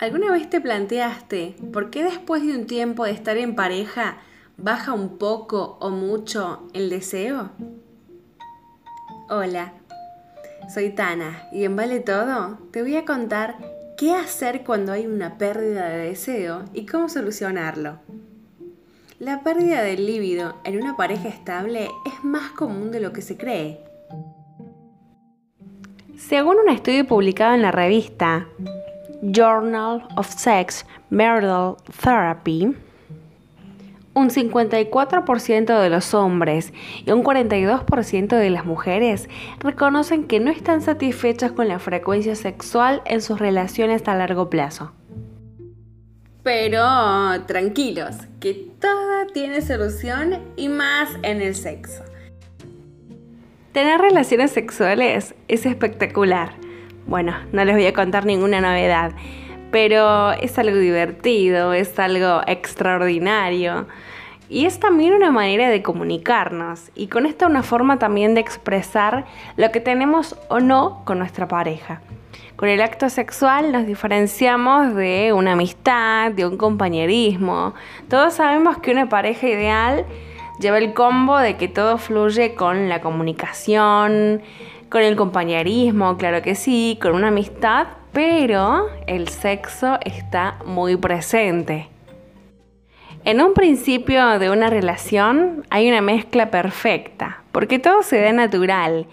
¿Alguna vez te planteaste por qué después de un tiempo de estar en pareja baja un poco o mucho el deseo? Hola, soy Tana y en Vale Todo te voy a contar qué hacer cuando hay una pérdida de deseo y cómo solucionarlo. La pérdida del líbido en una pareja estable es más común de lo que se cree. Según un estudio publicado en la revista Journal of Sex Marital Therapy, un 54% de los hombres y un 42% de las mujeres reconocen que no están satisfechas con la frecuencia sexual en sus relaciones a largo plazo. Pero tranquilos, que todo tiene solución y más en el sexo. Tener relaciones sexuales es espectacular bueno, no les voy a contar ninguna novedad, pero es algo divertido, es algo extraordinario. Y es también una manera de comunicarnos y con esto una forma también de expresar lo que tenemos o no con nuestra pareja. Con el acto sexual nos diferenciamos de una amistad, de un compañerismo. Todos sabemos que una pareja ideal lleva el combo de que todo fluye con la comunicación, con el compañerismo, claro que sí, con una amistad, pero el sexo está muy presente. En un principio de una relación hay una mezcla perfecta, porque todo se da natural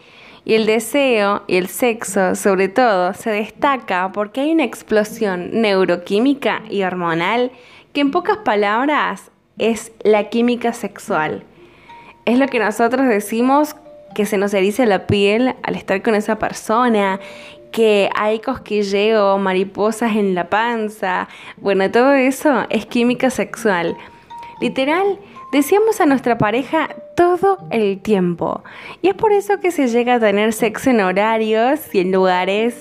y el deseo y el sexo sobre todo se destaca porque hay una explosión neuroquímica y hormonal que en pocas palabras es la química sexual. Es lo que nosotros decimos que se nos erice la piel al estar con esa persona, que hay cosquilleo, mariposas en la panza. Bueno, todo eso es química sexual. Literal, Decíamos a nuestra pareja todo el tiempo. Y es por eso que se llega a tener sexo en horarios y en lugares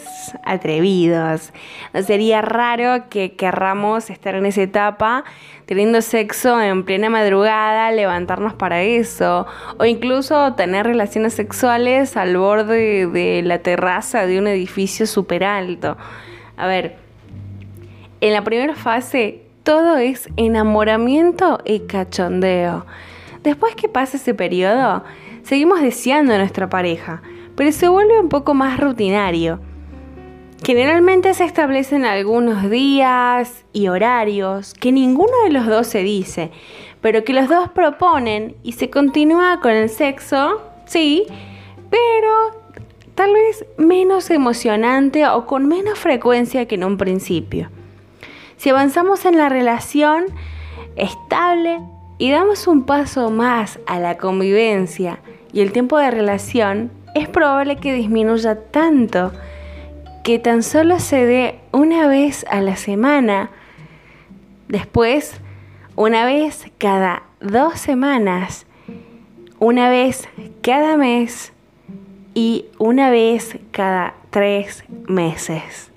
atrevidos. No sería raro que querramos estar en esa etapa teniendo sexo en plena madrugada, levantarnos para eso, o incluso tener relaciones sexuales al borde de la terraza de un edificio súper alto. A ver, en la primera fase todo es enamoramiento y cachondeo. Después que pasa ese periodo, seguimos deseando a nuestra pareja, pero se vuelve un poco más rutinario. Generalmente se establecen algunos días y horarios que ninguno de los dos se dice, pero que los dos proponen y se continúa con el sexo, sí, pero tal vez menos emocionante o con menos frecuencia que en un principio. Si avanzamos en la relación estable y damos un paso más a la convivencia y el tiempo de relación, es probable que disminuya tanto que tan solo se dé una vez a la semana, después una vez cada dos semanas, una vez cada mes y una vez cada tres meses.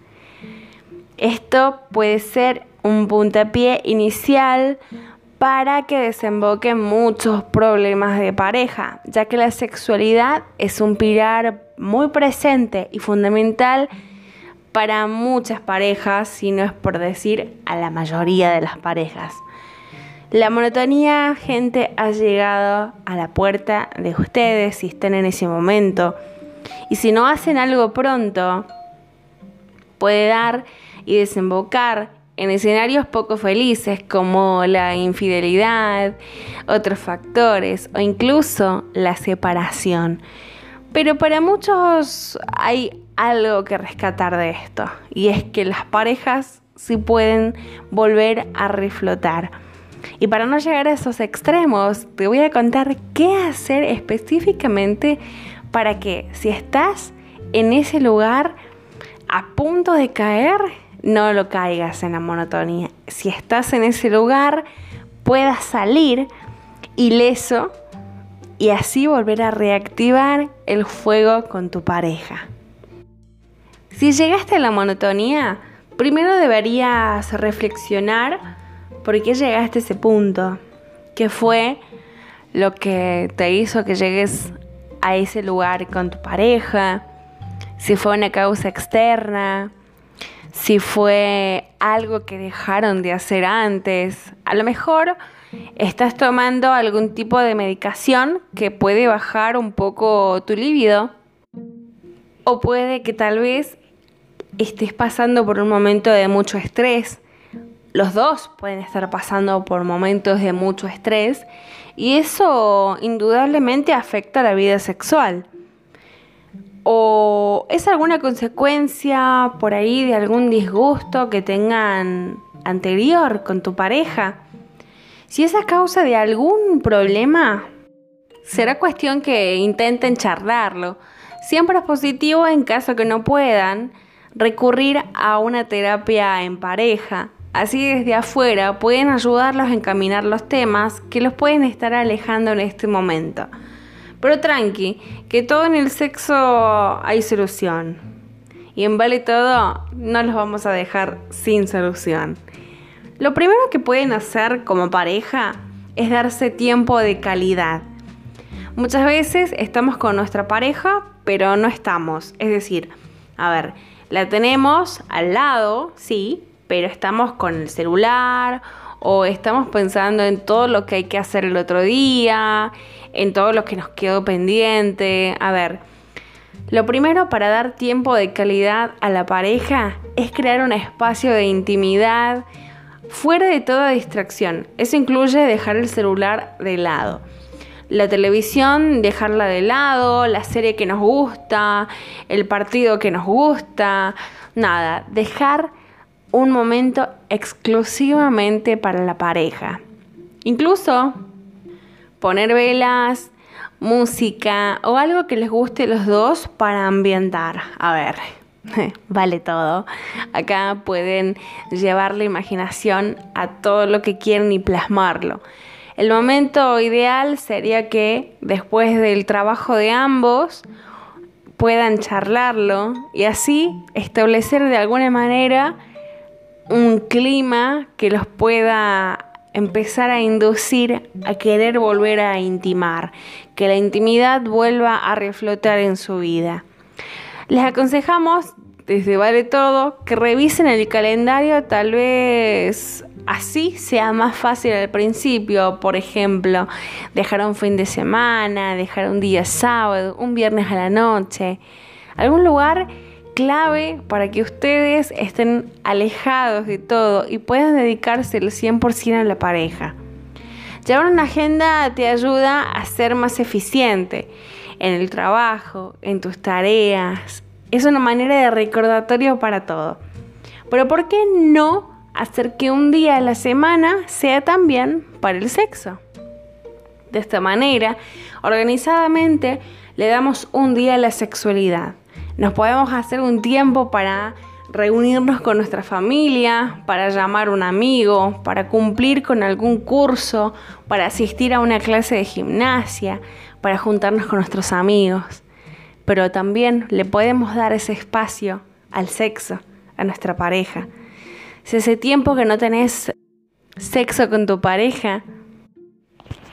Esto puede ser un puntapié inicial para que desemboquen muchos problemas de pareja, ya que la sexualidad es un pilar muy presente y fundamental para muchas parejas, si no es por decir a la mayoría de las parejas. La monotonía, gente, ha llegado a la puerta de ustedes si están en ese momento. Y si no hacen algo pronto, puede dar y desembocar en escenarios poco felices como la infidelidad, otros factores o incluso la separación. Pero para muchos hay algo que rescatar de esto y es que las parejas sí pueden volver a reflotar. Y para no llegar a esos extremos, te voy a contar qué hacer específicamente para que si estás en ese lugar a punto de caer, no lo caigas en la monotonía. Si estás en ese lugar, puedas salir ileso y así volver a reactivar el fuego con tu pareja. Si llegaste a la monotonía, primero deberías reflexionar por qué llegaste a ese punto, qué fue lo que te hizo que llegues a ese lugar con tu pareja, si fue una causa externa, si fue algo que dejaron de hacer antes. A lo mejor estás tomando algún tipo de medicación que puede bajar un poco tu libido. O puede que tal vez estés pasando por un momento de mucho estrés. Los dos pueden estar pasando por momentos de mucho estrés y eso indudablemente afecta la vida sexual. ¿O es alguna consecuencia por ahí de algún disgusto que tengan anterior con tu pareja? Si es a causa de algún problema, será cuestión que intenten charlarlo. Siempre es positivo en caso que no puedan recurrir a una terapia en pareja. Así desde afuera pueden ayudarlos a encaminar los temas que los pueden estar alejando en este momento. Pero tranqui, que todo en el sexo hay solución. Y en Vale Todo no los vamos a dejar sin solución. Lo primero que pueden hacer como pareja es darse tiempo de calidad. Muchas veces estamos con nuestra pareja, pero no estamos. Es decir, a ver, la tenemos al lado, sí, pero estamos con el celular o estamos pensando en todo lo que hay que hacer el otro día, en todo lo que nos quedó pendiente. A ver, lo primero para dar tiempo de calidad a la pareja es crear un espacio de intimidad fuera de toda distracción. Eso incluye dejar el celular de lado. La televisión, dejarla de lado, la serie que nos gusta, el partido que nos gusta, nada, dejar un momento exclusivamente para la pareja. Incluso poner velas, música o algo que les guste los dos para ambientar. A ver, vale todo. Acá pueden llevar la imaginación a todo lo que quieren y plasmarlo. El momento ideal sería que después del trabajo de ambos puedan charlarlo y así establecer de alguna manera un clima que los pueda empezar a inducir a querer volver a intimar, que la intimidad vuelva a reflotar en su vida. Les aconsejamos desde Vale Todo que revisen el calendario, tal vez así sea más fácil al principio, por ejemplo, dejar un fin de semana, dejar un día sábado, un viernes a la noche, algún lugar clave para que ustedes estén alejados de todo y puedan dedicarse el 100% a la pareja. Llevar una agenda te ayuda a ser más eficiente en el trabajo, en tus tareas. Es una manera de recordatorio para todo. Pero ¿por qué no hacer que un día a la semana sea también para el sexo? De esta manera, organizadamente, le damos un día a la sexualidad nos podemos hacer un tiempo para reunirnos con nuestra familia, para llamar a un amigo, para cumplir con algún curso, para asistir a una clase de gimnasia, para juntarnos con nuestros amigos. Pero también le podemos dar ese espacio al sexo, a nuestra pareja. Si ese tiempo que no tenés sexo con tu pareja,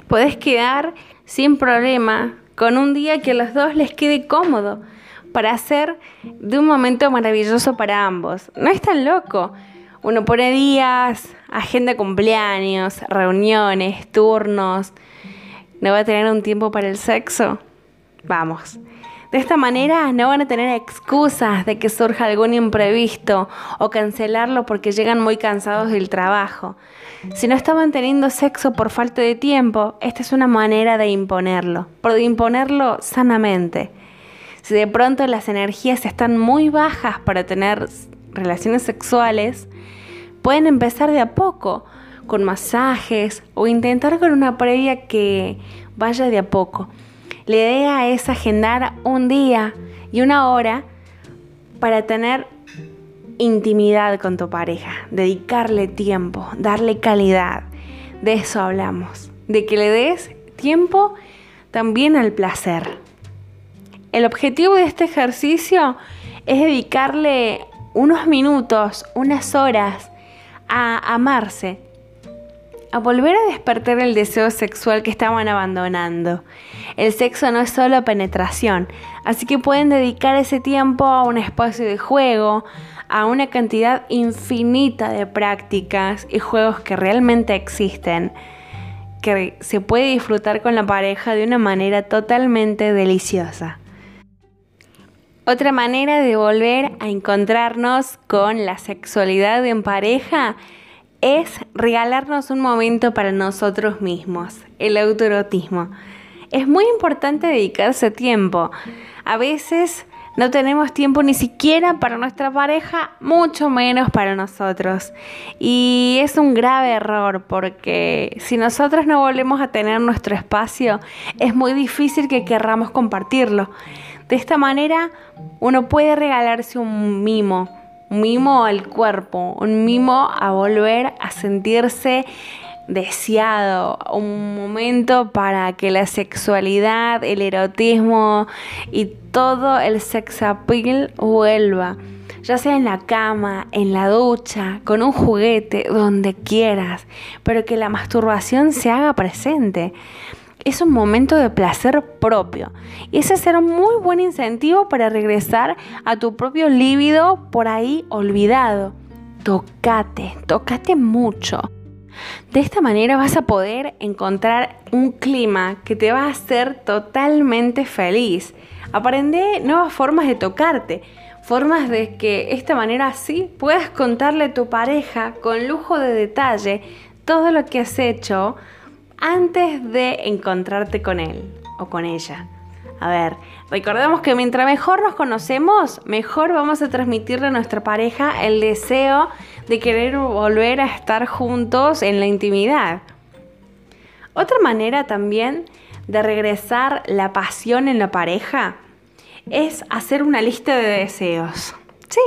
podés quedar sin problema con un día que a los dos les quede cómodo para hacer de un momento maravilloso para ambos. No es tan loco. Uno pone días, agenda cumpleaños, reuniones, turnos. ¿No va a tener un tiempo para el sexo? Vamos. De esta manera no van a tener excusas de que surja algún imprevisto o cancelarlo porque llegan muy cansados del trabajo. Si no estaban teniendo sexo por falta de tiempo, esta es una manera de imponerlo, pero de imponerlo sanamente. Si de pronto las energías están muy bajas para tener relaciones sexuales, pueden empezar de a poco, con masajes o intentar con una previa que vaya de a poco. La idea es agendar un día y una hora para tener intimidad con tu pareja, dedicarle tiempo, darle calidad. De eso hablamos, de que le des tiempo también al placer. El objetivo de este ejercicio es dedicarle unos minutos, unas horas a amarse, a volver a despertar el deseo sexual que estaban abandonando. El sexo no es solo penetración, así que pueden dedicar ese tiempo a un espacio de juego, a una cantidad infinita de prácticas y juegos que realmente existen, que se puede disfrutar con la pareja de una manera totalmente deliciosa. Otra manera de volver a encontrarnos con la sexualidad en pareja es regalarnos un momento para nosotros mismos, el autoerotismo. Es muy importante dedicarse tiempo. A veces no tenemos tiempo ni siquiera para nuestra pareja, mucho menos para nosotros. Y es un grave error porque si nosotros no volvemos a tener nuestro espacio, es muy difícil que querramos compartirlo. De esta manera, uno puede regalarse un mimo, un mimo al cuerpo, un mimo a volver a sentirse deseado, un momento para que la sexualidad, el erotismo y todo el sex appeal vuelva, ya sea en la cama, en la ducha, con un juguete, donde quieras, pero que la masturbación se haga presente es un momento de placer propio. Y ese será un muy buen incentivo para regresar a tu propio líbido por ahí olvidado. Tocate, tocate mucho. De esta manera vas a poder encontrar un clima que te va a hacer totalmente feliz. Aprende nuevas formas de tocarte, formas de que esta manera así puedas contarle a tu pareja con lujo de detalle todo lo que has hecho antes de encontrarte con él o con ella. A ver, recordemos que mientras mejor nos conocemos, mejor vamos a transmitirle a nuestra pareja el deseo de querer volver a estar juntos en la intimidad. Otra manera también de regresar la pasión en la pareja es hacer una lista de deseos. Sí,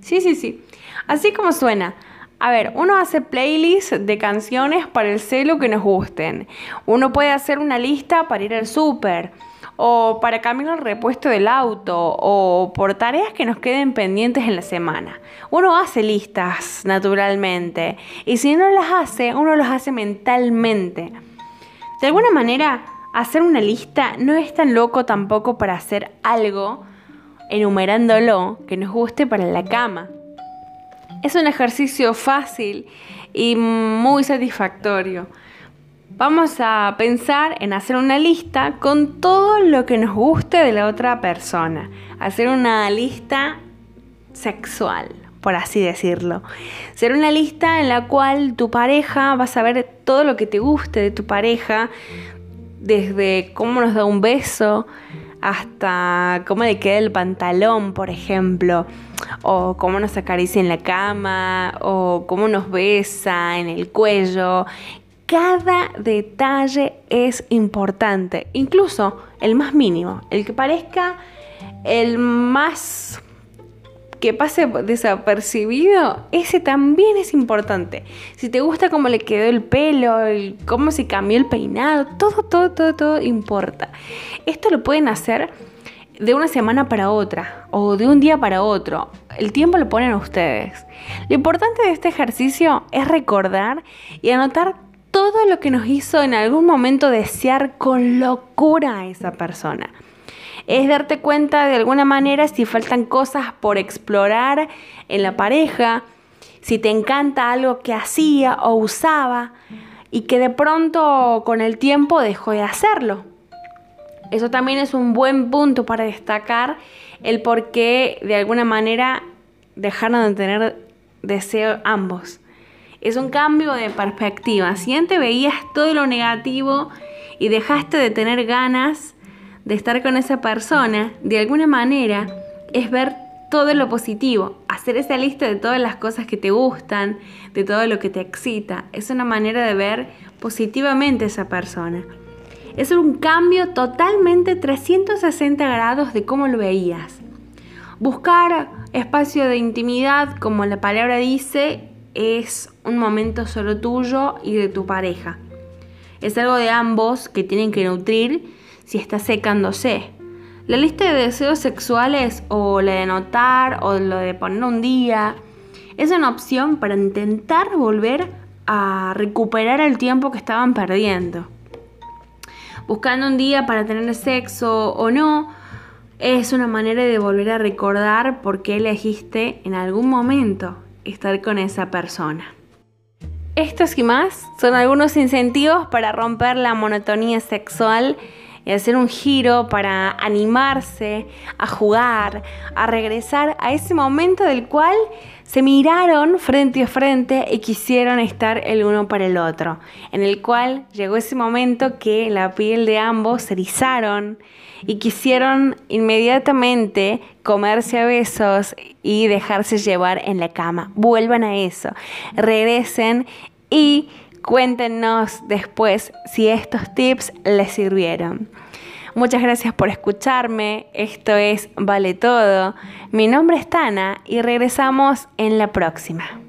sí, sí, sí. Así como suena, a ver, uno hace playlists de canciones para el celo que nos gusten. Uno puede hacer una lista para ir al súper o para cambiar el repuesto del auto o por tareas que nos queden pendientes en la semana. Uno hace listas naturalmente y si no las hace, uno las hace mentalmente. De alguna manera, hacer una lista no es tan loco tampoco para hacer algo enumerándolo que nos guste para la cama. Es un ejercicio fácil y muy satisfactorio. Vamos a pensar en hacer una lista con todo lo que nos guste de la otra persona. Hacer una lista sexual, por así decirlo. Ser una lista en la cual tu pareja va a saber todo lo que te guste de tu pareja, desde cómo nos da un beso, hasta cómo le queda el pantalón, por ejemplo, o cómo nos acaricia en la cama, o cómo nos besa en el cuello. Cada detalle es importante, incluso el más mínimo, el que parezca el más que pase desapercibido, ese también es importante. Si te gusta cómo le quedó el pelo, cómo se cambió el peinado, todo, todo, todo, todo importa. Esto lo pueden hacer de una semana para otra o de un día para otro. El tiempo lo ponen ustedes. Lo importante de este ejercicio es recordar y anotar todo lo que nos hizo en algún momento desear con locura a esa persona es darte cuenta de alguna manera si faltan cosas por explorar en la pareja, si te encanta algo que hacía o usaba y que de pronto con el tiempo dejó de hacerlo. Eso también es un buen punto para destacar el por qué de alguna manera dejaron de tener deseo ambos. Es un cambio de perspectiva. Si antes veías todo lo negativo y dejaste de tener ganas de estar con esa persona, de alguna manera, es ver todo lo positivo, hacer esa lista de todas las cosas que te gustan, de todo lo que te excita. Es una manera de ver positivamente a esa persona. Es un cambio totalmente 360 grados de cómo lo veías. Buscar espacio de intimidad, como la palabra dice, es un momento solo tuyo y de tu pareja. Es algo de ambos que tienen que nutrir si está secándose. La lista de deseos sexuales o la de anotar o lo de poner un día es una opción para intentar volver a recuperar el tiempo que estaban perdiendo. Buscando un día para tener sexo o no, es una manera de volver a recordar por qué elegiste en algún momento estar con esa persona. Estos y más son algunos incentivos para romper la monotonía sexual hacer un giro para animarse a jugar, a regresar a ese momento del cual se miraron frente a frente y quisieron estar el uno para el otro, en el cual llegó ese momento que la piel de ambos se erizaron y quisieron inmediatamente comerse a besos y dejarse llevar en la cama. Vuelvan a eso, regresen y cuéntenos después si estos tips les sirvieron. Muchas gracias por escucharme. Esto es Vale Todo. Mi nombre es Tana y regresamos en la próxima.